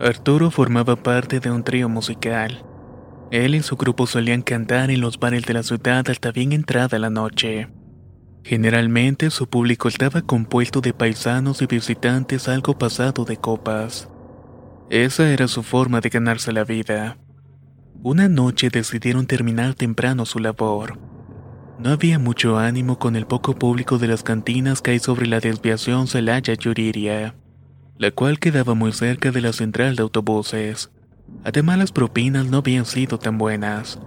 Arturo formaba parte de un trío musical. Él y su grupo solían cantar en los bares de la ciudad hasta bien entrada la noche. Generalmente su público estaba compuesto de paisanos y visitantes algo pasado de copas. Esa era su forma de ganarse la vida. Una noche decidieron terminar temprano su labor. No había mucho ánimo con el poco público de las cantinas que hay sobre la desviación Celaya-Yuriria la cual quedaba muy cerca de la central de autobuses. Además las propinas no habían sido tan buenas.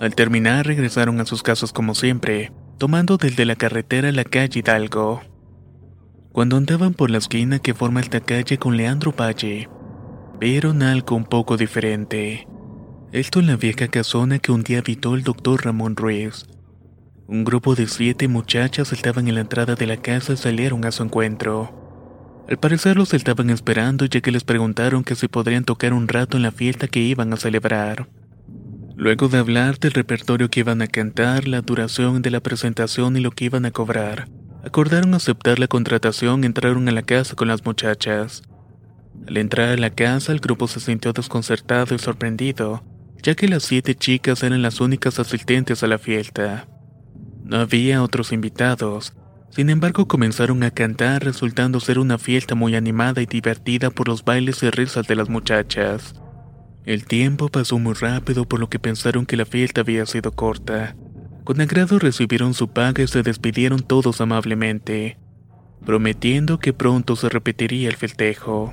Al terminar regresaron a sus casas como siempre, tomando desde la carretera la calle Hidalgo. Cuando andaban por la esquina que forma esta calle con Leandro Valle, vieron algo un poco diferente. Esto en la vieja casona que un día habitó el doctor Ramón Ruiz. Un grupo de siete muchachas estaban en la entrada de la casa y salieron a su encuentro. Al parecer los estaban esperando ya que les preguntaron que si podrían tocar un rato en la fiesta que iban a celebrar. Luego de hablar del repertorio que iban a cantar, la duración de la presentación y lo que iban a cobrar, acordaron aceptar la contratación y entraron a la casa con las muchachas. Al entrar a la casa, el grupo se sintió desconcertado y sorprendido, ya que las siete chicas eran las únicas asistentes a la fiesta. No había otros invitados, sin embargo, comenzaron a cantar, resultando ser una fiesta muy animada y divertida por los bailes y risas de las muchachas. El tiempo pasó muy rápido por lo que pensaron que la fiesta había sido corta. Con agrado recibieron su paga y se despidieron todos amablemente, prometiendo que pronto se repetiría el festejo.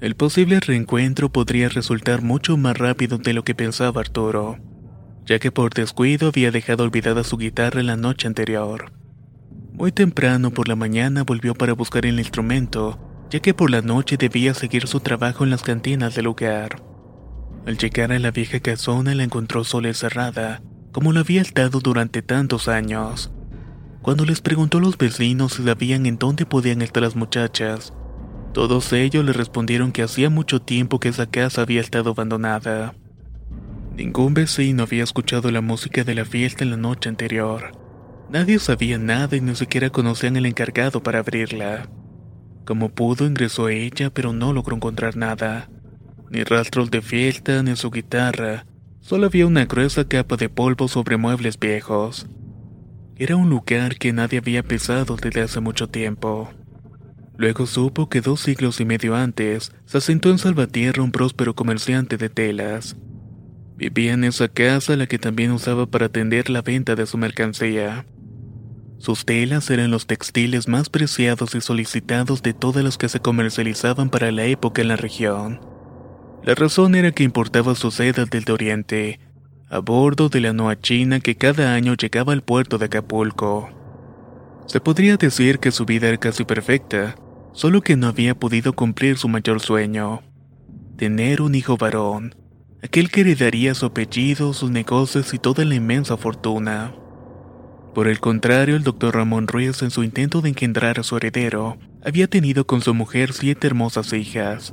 El posible reencuentro podría resultar mucho más rápido de lo que pensaba Arturo, ya que por descuido había dejado olvidada su guitarra la noche anterior. Muy temprano por la mañana volvió para buscar el instrumento, ya que por la noche debía seguir su trabajo en las cantinas del lugar. Al llegar a la vieja casona la encontró sola y cerrada, como lo había estado durante tantos años. Cuando les preguntó a los vecinos si sabían en dónde podían estar las muchachas, todos ellos le respondieron que hacía mucho tiempo que esa casa había estado abandonada. Ningún vecino había escuchado la música de la fiesta en la noche anterior. Nadie sabía nada y ni siquiera conocían al encargado para abrirla. Como pudo ingresó ella, pero no logró encontrar nada. Ni rastros de fiesta, ni su guitarra. Solo había una gruesa capa de polvo sobre muebles viejos. Era un lugar que nadie había pisado desde hace mucho tiempo. Luego supo que dos siglos y medio antes se asentó en Salvatierra un próspero comerciante de telas. Vivía en esa casa la que también usaba para atender la venta de su mercancía. Sus telas eran los textiles más preciados y solicitados de todas las que se comercializaban para la época en la región. La razón era que importaba sus sedas del Oriente, a bordo de la Noa China que cada año llegaba al puerto de Acapulco. Se podría decir que su vida era casi perfecta, solo que no había podido cumplir su mayor sueño, tener un hijo varón, aquel que heredaría su apellido, sus negocios y toda la inmensa fortuna. Por el contrario, el doctor Ramón Ruiz, en su intento de engendrar a su heredero, había tenido con su mujer siete hermosas hijas.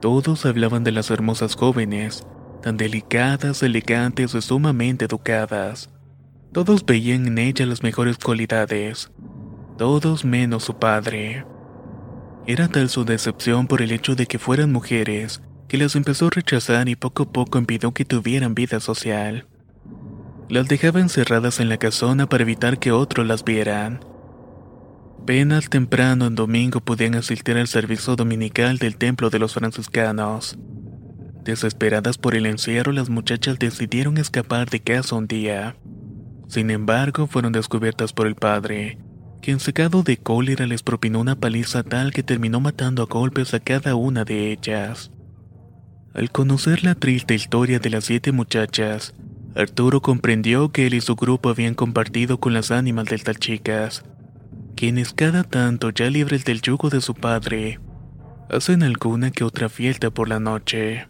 Todos hablaban de las hermosas jóvenes, tan delicadas, elegantes y sumamente educadas. Todos veían en ella las mejores cualidades, todos menos su padre. Era tal su decepción por el hecho de que fueran mujeres, que las empezó a rechazar y poco a poco impidió que tuvieran vida social. Las dejaba encerradas en la casona para evitar que otros las vieran. Apenas temprano en domingo podían asistir al servicio dominical del templo de los franciscanos. Desesperadas por el encierro, las muchachas decidieron escapar de casa un día. Sin embargo, fueron descubiertas por el padre, quien secado de cólera les propinó una paliza tal que terminó matando a golpes a cada una de ellas. Al conocer la triste historia de las siete muchachas, Arturo comprendió que él y su grupo habían compartido con las ánimas de estas chicas, quienes cada tanto, ya libres del yugo de su padre, hacen alguna que otra fiesta por la noche.